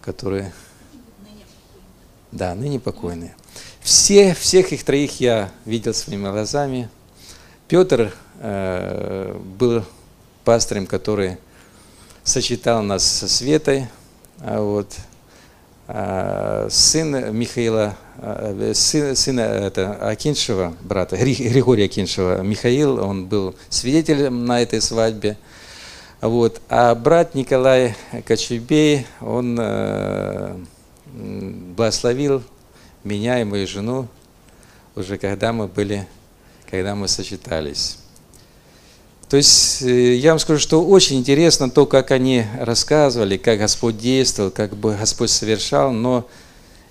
которые... Да, ныне покойные. Все, всех их троих я видел своими глазами. Петр э, был пастором, который сочетал нас со Светой. А вот, а, сын Михаила Э, сын, сына это, Акиншева, брата, Григория Акиншева, Михаил, он был свидетелем на этой свадьбе. Вот. А брат Николай Кочубей, он э, благословил меня и мою жену уже когда мы были, когда мы сочетались. То есть э, я вам скажу, что очень интересно то, как они рассказывали, как Господь действовал, как бы Господь совершал, но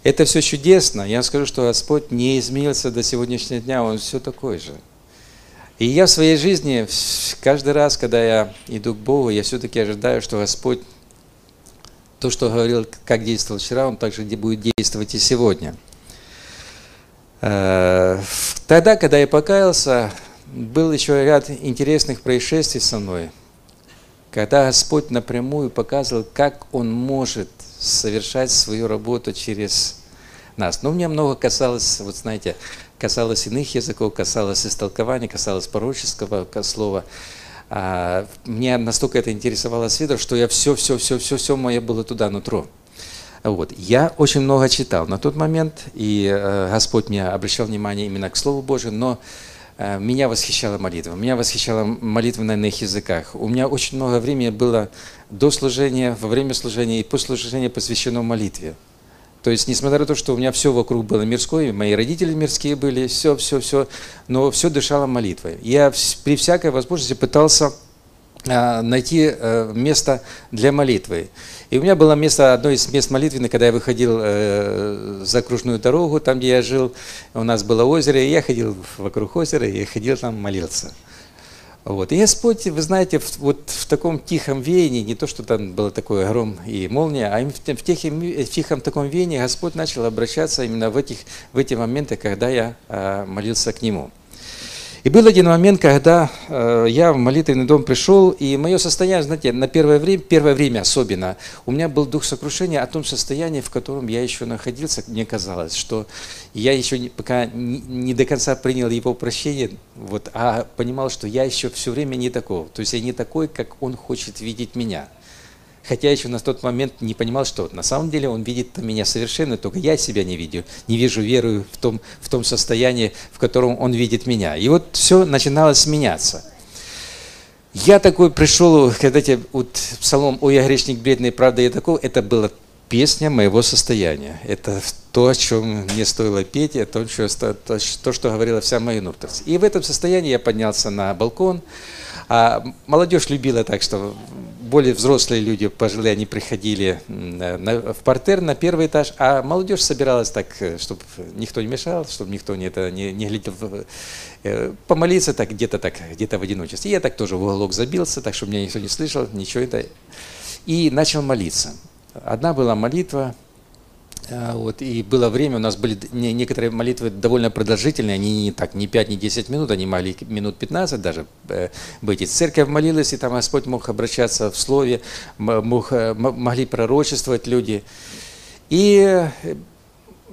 это все чудесно. Я скажу, что Господь не изменился до сегодняшнего дня, Он все такой же. И я в своей жизни, каждый раз, когда я иду к Богу, я все-таки ожидаю, что Господь, то, что говорил, как действовал вчера, Он также будет действовать и сегодня. Э, тогда, когда я покаялся, был еще ряд интересных происшествий со мной, когда Господь напрямую показывал, как Он может совершать свою работу через нас. Но мне много касалось, вот знаете, касалось иных языков, касалось истолкования, касалось пророческого слова. А, мне настолько это интересовало свидетель, что я все, все, все, все, все мое было туда, нутро. Вот. Я очень много читал на тот момент, и э, Господь меня обращал внимание именно к Слову Божию, но меня восхищала молитва. Меня восхищала молитва на иных языках. У меня очень много времени было до служения, во время служения и после служения посвящено молитве. То есть, несмотря на то, что у меня все вокруг было мирское, мои родители мирские были, все, все, все, но все дышало молитвой. Я при всякой возможности пытался найти э, место для молитвы. И у меня было место, одно из мест молитвенных, когда я выходил э, за окружную дорогу, там, где я жил, у нас было озеро, и я ходил вокруг озера, и ходил там молился. Вот. И Господь, вы знаете, вот в таком тихом веянии, не то, что там было такое гром и молния, а в, в, тихом, в тихом таком веянии Господь начал обращаться именно в, этих, в эти моменты, когда я э, молился к Нему. И был один момент, когда э, я в молитвенный дом пришел, и мое состояние, знаете, на первое время, первое время особенно, у меня был дух сокрушения о том состоянии, в котором я еще находился. Мне казалось, что я еще не, пока не, до конца принял его прощение, вот, а понимал, что я еще все время не такой. То есть я не такой, как он хочет видеть меня. Хотя еще на тот момент не понимал, что на самом деле он видит меня совершенно, только я себя не видел, не вижу веру в том, в том состоянии, в котором он видит меня. И вот все начиналось меняться. Я такой пришел, когда тебе вот псалом «Ой, я грешник, бедный, правда я такой», это была песня моего состояния. Это то, о чем мне стоило петь, это то, то, то что говорила вся моя нуртовцы. И в этом состоянии я поднялся на балкон, а молодежь любила так, что более взрослые люди, пожилые, они приходили в портер на первый этаж, а молодежь собиралась так, э, чтобы никто не мешал, чтобы никто не, это, не, не глядел, э, помолиться так где-то так, где-то в одиночестве. Я так тоже в уголок забился, так, чтобы меня никто не слышал, ничего это. И начал молиться. Одна была молитва, вот, и было время, у нас были некоторые молитвы довольно продолжительные, они не так, не 5, не 10 минут, они могли минут 15 даже э, быть. И церковь молилась, и там Господь мог обращаться в слове, мог, э, могли пророчествовать люди. И э,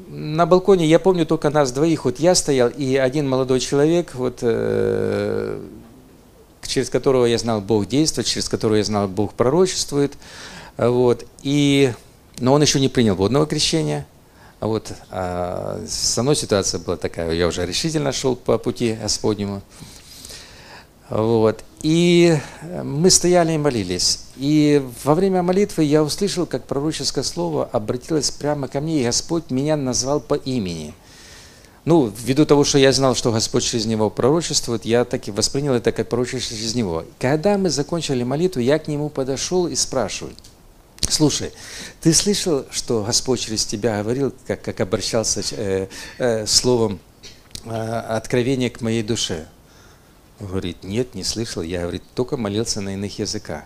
на балконе, я помню только нас двоих, вот я стоял, и один молодой человек, вот, через которого я знал, Бог действует, через которого я знал, Бог пророчествует, вот, и но он еще не принял водного крещения. А вот а, со мной ситуация была такая, я уже решительно шел по пути Господнему. Вот. И мы стояли и молились. И во время молитвы я услышал, как пророческое слово обратилось прямо ко мне, и Господь меня назвал по имени. Ну, ввиду того, что я знал, что Господь через него пророчествует, я так и воспринял это как пророчество через него. Когда мы закончили молитву, я к нему подошел и спрашиваю – Слушай, ты слышал, что Господь через тебя говорил, как, как обращался э, э, словом э, откровения к моей душе? Он говорит, нет, не слышал. Я, говорит, только молился на иных языках.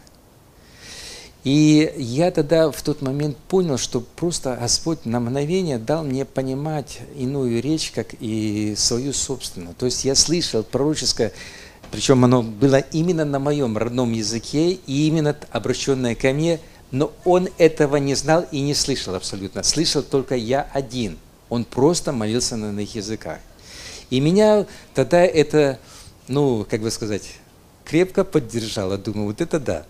И я тогда в тот момент понял, что просто Господь на мгновение дал мне понимать иную речь, как и свою собственную. То есть я слышал пророческое, причем оно было именно на моем родном языке, и именно обращенное ко мне – но он этого не знал и не слышал абсолютно. Слышал только я один. Он просто молился на иных языках. И меня тогда это, ну, как бы сказать, крепко поддержало. Думаю, вот это да.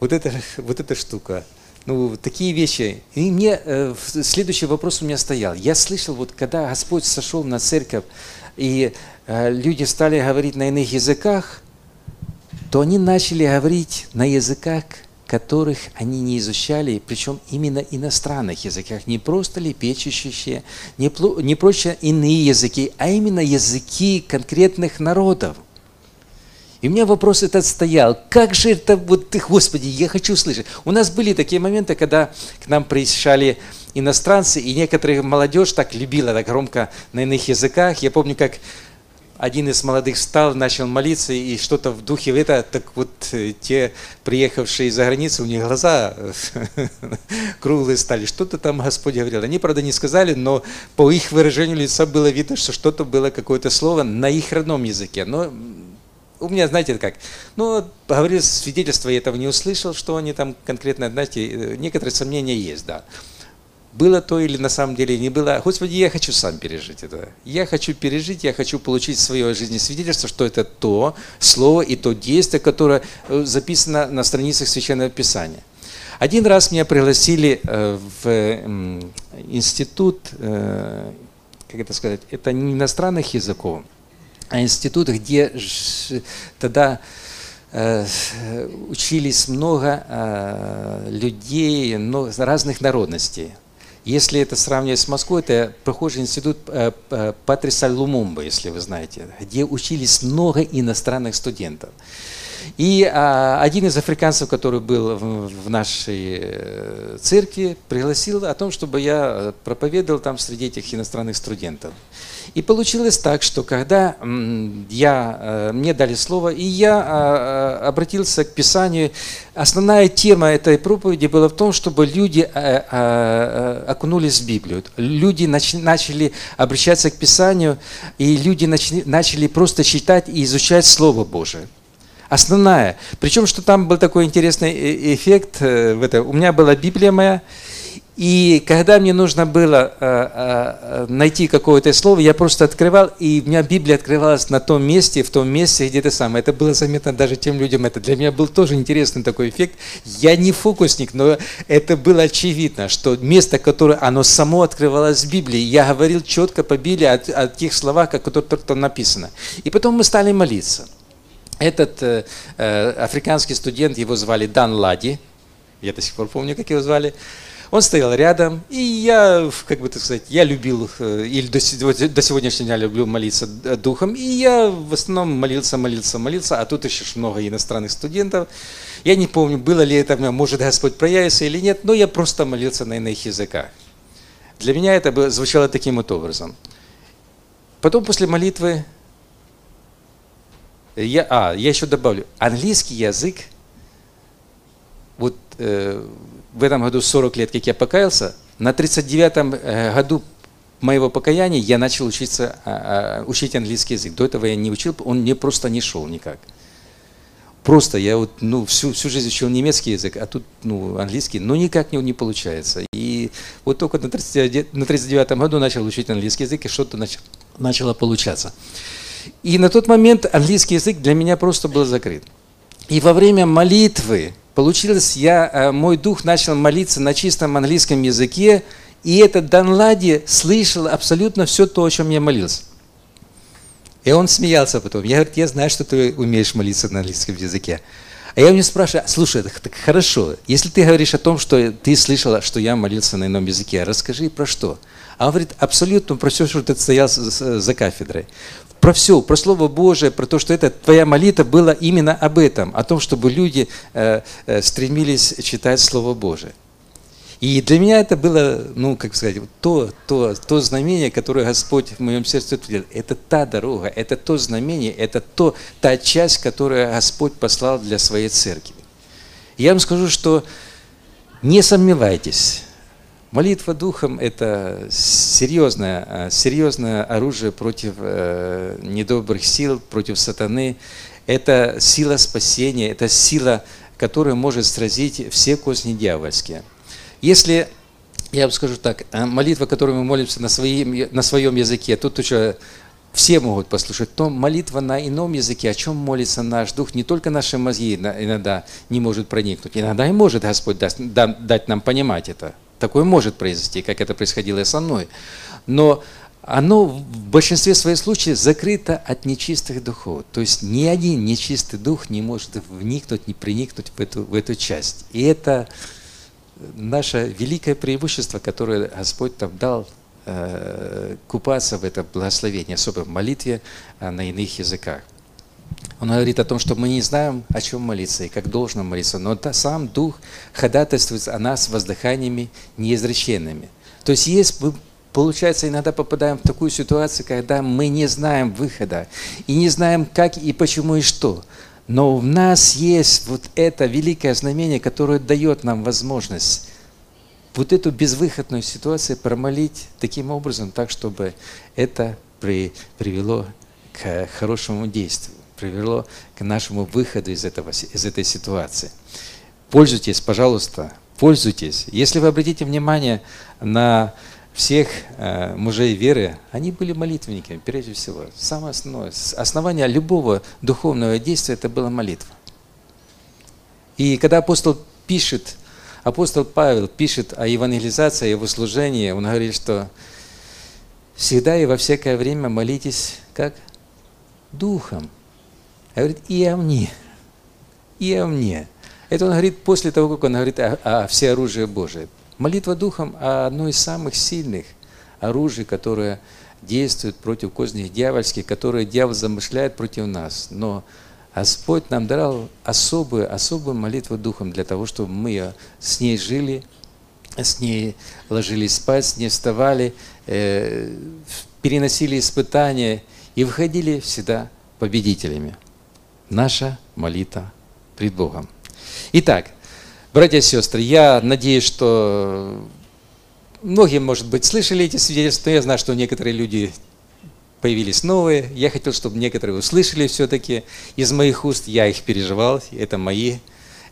Вот это, вот эта штука. Ну, такие вещи. И мне э, следующий вопрос у меня стоял. Я слышал, вот когда Господь сошел на церковь, и э, люди стали говорить на иных языках, то они начали говорить на языках, которых они не изучали, причем именно иностранных языках, не просто лепечущие, не, не просто иные языки, а именно языки конкретных народов. И у меня вопрос этот стоял, как же это, вот ты, Господи, я хочу слышать. У нас были такие моменты, когда к нам приезжали иностранцы, и некоторые молодежь так любила так громко на иных языках. Я помню, как один из молодых встал, начал молиться, и что-то в духе это, так вот э, те, приехавшие из-за границы, у них глаза *laughs* круглые стали. Что-то там Господь говорил. Они, правда, не сказали, но по их выражению лица было видно, что что-то было, какое-то слово на их родном языке. Но у меня, знаете, как, ну, говорил свидетельство, я этого не услышал, что они там конкретно, знаете, э, некоторые сомнения есть, да было то или на самом деле не было. Господи, я хочу сам пережить это. Я хочу пережить, я хочу получить в своей жизни свидетельство, что это то слово и то действие, которое э, записано на страницах Священного Писания. Один раз меня пригласили э, в институт, э, как это сказать, это не иностранных языков, а институт, где тогда учились много людей разных народностей. Если это сравнивать с Москвой, это похожий институт э, э, Патриса Лумумба, если вы знаете, где учились много иностранных студентов. И а, один из африканцев, который был в, в нашей э, церкви, пригласил о том, чтобы я проповедовал там среди этих иностранных студентов. И получилось так, что когда я, э, мне дали слово, и я а, а, обратился к Писанию, основная тема этой проповеди была в том, чтобы люди окунулись в Библию. Люди начали обращаться к Писанию, и люди начали просто читать и изучать Слово Божие основная. Причем, что там был такой интересный э, эффект э, в этом. У меня была Библия моя, и когда мне нужно было э, э, найти какое-то слово, я просто открывал, и у меня Библия открывалась на том месте, в том месте, где это самое. Это было заметно даже тем людям. Это для меня был тоже интересный такой эффект. Я не фокусник, но это было очевидно, что место, которое оно само открывалось в Библии, я говорил четко по Библии о, о тех словах, которые там написано. И потом мы стали молиться. Этот э, э, африканский студент, его звали Дан Лади, я до сих пор помню, как его звали, он стоял рядом, и я, как бы так сказать, я любил, э, или до, до сегодняшнего дня люблю молиться духом, и я в основном молился, молился, молился, а тут еще много иностранных студентов. Я не помню, было ли это, может Господь проявится или нет, но я просто молился на иных языках. Для меня это звучало таким вот образом. Потом после молитвы, я, а, я еще добавлю, английский язык, вот э, в этом году 40 лет, как я покаялся, на 39-м э, году моего покаяния я начал учиться, а, а, учить английский язык. До этого я не учил, он мне просто не шел никак. Просто я вот, ну, всю, всю жизнь учил немецкий язык, а тут ну, английский, но никак не, не получается. И вот только на, 30, на 39-м году начал учить английский язык, и что-то нач, начало получаться. И на тот момент английский язык для меня просто был закрыт. И во время молитвы Получилось, я, э, мой дух начал молиться на чистом английском языке, и этот Данлади слышал абсолютно все то, о чем я молился. И он смеялся потом. Я говорю, я знаю, что ты умеешь молиться на английском языке. А я у него спрашиваю, слушай, так, так хорошо, если ты говоришь о том, что ты слышала, что я молился на ином языке, расскажи про что. А он говорит, абсолютно про все, что ты стоял за кафедрой про все, про Слово Божие, про то, что это твоя молитва была именно об этом, о том, чтобы люди э, э, стремились читать Слово Божие. И для меня это было, ну, как сказать, то, то, то знамение, которое Господь в моем сердце утвердил. Это та дорога, это то знамение, это то, та часть, которую Господь послал для своей церкви. я вам скажу, что не сомневайтесь, Молитва духом – это серьезное, а, серьезное оружие против э, недобрых сил, против сатаны. Это сила спасения, это сила, которая может сразить все козни дьявольские. Если, я вам скажу так, а, молитва, которую мы молимся на, своим, на своем языке, тут уже все могут послушать, то молитва на ином языке, о чем молится наш дух, не только наши мозги иногда не может проникнуть, иногда и может Господь даст, дать нам понимать это. Такое может произойти, как это происходило и со мной. Но оно в большинстве своих случаев закрыто от нечистых духов. То есть ни один нечистый дух не может вникнуть, не проникнуть в эту, в эту часть. И это наше великое преимущество, которое Господь там дал э, купаться в это благословение, особо в молитве а на иных языках. Он говорит о том, что мы не знаем, о чем молиться и как должно молиться, но сам Дух ходатайствует о нас воздыханиями неизреченными. То есть есть Получается, иногда попадаем в такую ситуацию, когда мы не знаем выхода и не знаем, как и почему и что. Но в нас есть вот это великое знамение, которое дает нам возможность вот эту безвыходную ситуацию промолить таким образом, так, чтобы это при, привело к хорошему действию привело к нашему выходу из, этого, из этой ситуации. Пользуйтесь, пожалуйста, пользуйтесь. Если вы обратите внимание на всех э, мужей веры, они были молитвенниками, прежде всего. Самое основное, основание любого духовного действия – это была молитва. И когда апостол пишет, апостол Павел пишет о евангелизации, о его служении, он говорит, что всегда и во всякое время молитесь как? Духом. А говорит, и о мне, и о мне. Это он говорит после того, как он говорит о, о всеоружии Божие. Молитва Духом – одно из самых сильных оружий, которое действует против козней дьявольских, которые дьявол замышляет против нас. Но Господь нам дал особую, особую молитву Духом для того, чтобы мы с ней жили, с ней ложились спать, с ней вставали, э, переносили испытания и выходили всегда победителями. Наша молитва пред Богом. Итак, братья и сестры, я надеюсь, что многие, может быть, слышали эти свидетельства, но я знаю, что некоторые люди появились новые. Я хотел, чтобы некоторые услышали все-таки из моих уст. Я их переживал, это мои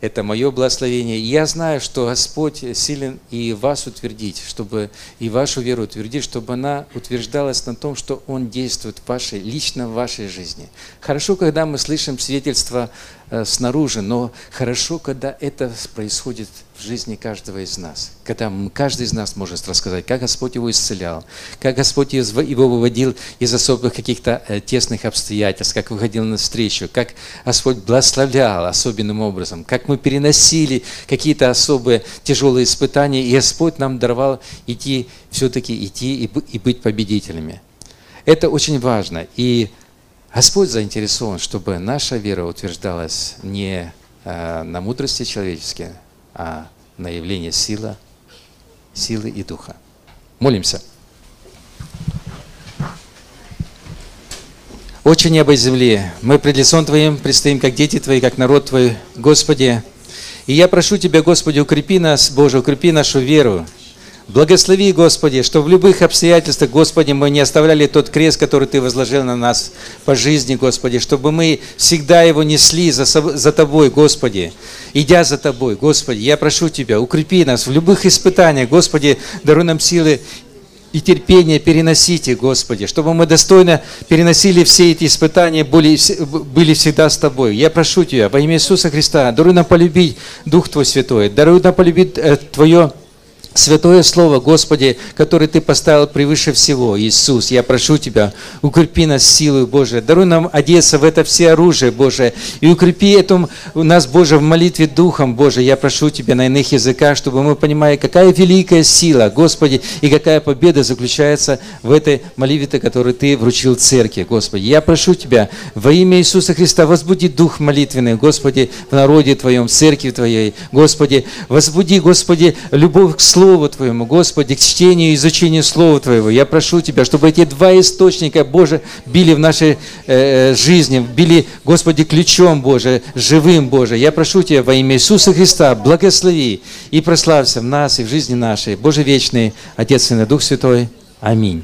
это мое благословение. я знаю, что Господь силен и вас утвердить, чтобы и вашу веру утвердить, чтобы она утверждалась на том, что Он действует в вашей, лично в вашей жизни. Хорошо, когда мы слышим свидетельства Э, снаружи, но хорошо, когда это происходит в жизни каждого из нас. Когда каждый из нас может рассказать, как Господь его исцелял, как Господь его выводил из особых каких-то э, тесных обстоятельств, как выходил на встречу, как Господь благословлял особенным образом, как мы переносили какие-то особые тяжелые испытания, и Господь нам даровал идти, все-таки идти и быть победителями. Это очень важно. И Господь заинтересован, чтобы наша вера утверждалась не э, на мудрости человеческой, а на явление силы, силы и духа. Молимся. Очень небо и земли, мы пред лицом Твоим предстоим, как дети Твои, как народ Твой, Господи. И я прошу Тебя, Господи, укрепи нас, Боже, укрепи нашу веру, Благослови, Господи, что в любых обстоятельствах, Господи, мы не оставляли тот крест, который Ты возложил на нас по жизни, Господи, чтобы мы всегда его несли за, за Тобой, Господи, идя за Тобой, Господи. Я прошу Тебя, укрепи нас в любых испытаниях, Господи, даруй нам силы и терпение переносите, Господи, чтобы мы достойно переносили все эти испытания, были, были всегда с Тобой. Я прошу Тебя, во имя Иисуса Христа, даруй нам полюбить Дух Твой Святой, даруй нам полюбить э, Твое Святое Слово, Господи, которое Ты поставил превыше всего, Иисус, я прошу Тебя, укрепи нас силой Божией, даруй нам одеться в это все оружие Божие, и укрепи эту, нас, Боже, в молитве Духом, Боже, я прошу Тебя на иных языках, чтобы мы понимали, какая великая сила, Господи, и какая победа заключается в этой молитве, которую Ты вручил церкви, Господи. Я прошу Тебя во имя Иисуса Христа, возбуди Дух молитвенный, Господи, в народе Твоем, в церкви Твоей, Господи, возбуди, Господи, любовь к Слову, Слову Твоему, Господи, к чтению и изучению Слова Твоего. Я прошу Тебя, чтобы эти два источника, Боже, били в нашей э, жизни, били, Господи, ключом, Боже, живым, Боже. Я прошу Тебя во имя Иисуса Христа, благослови и прославься в нас и в жизни нашей. Боже вечный, Отец и Дух Святой. Аминь.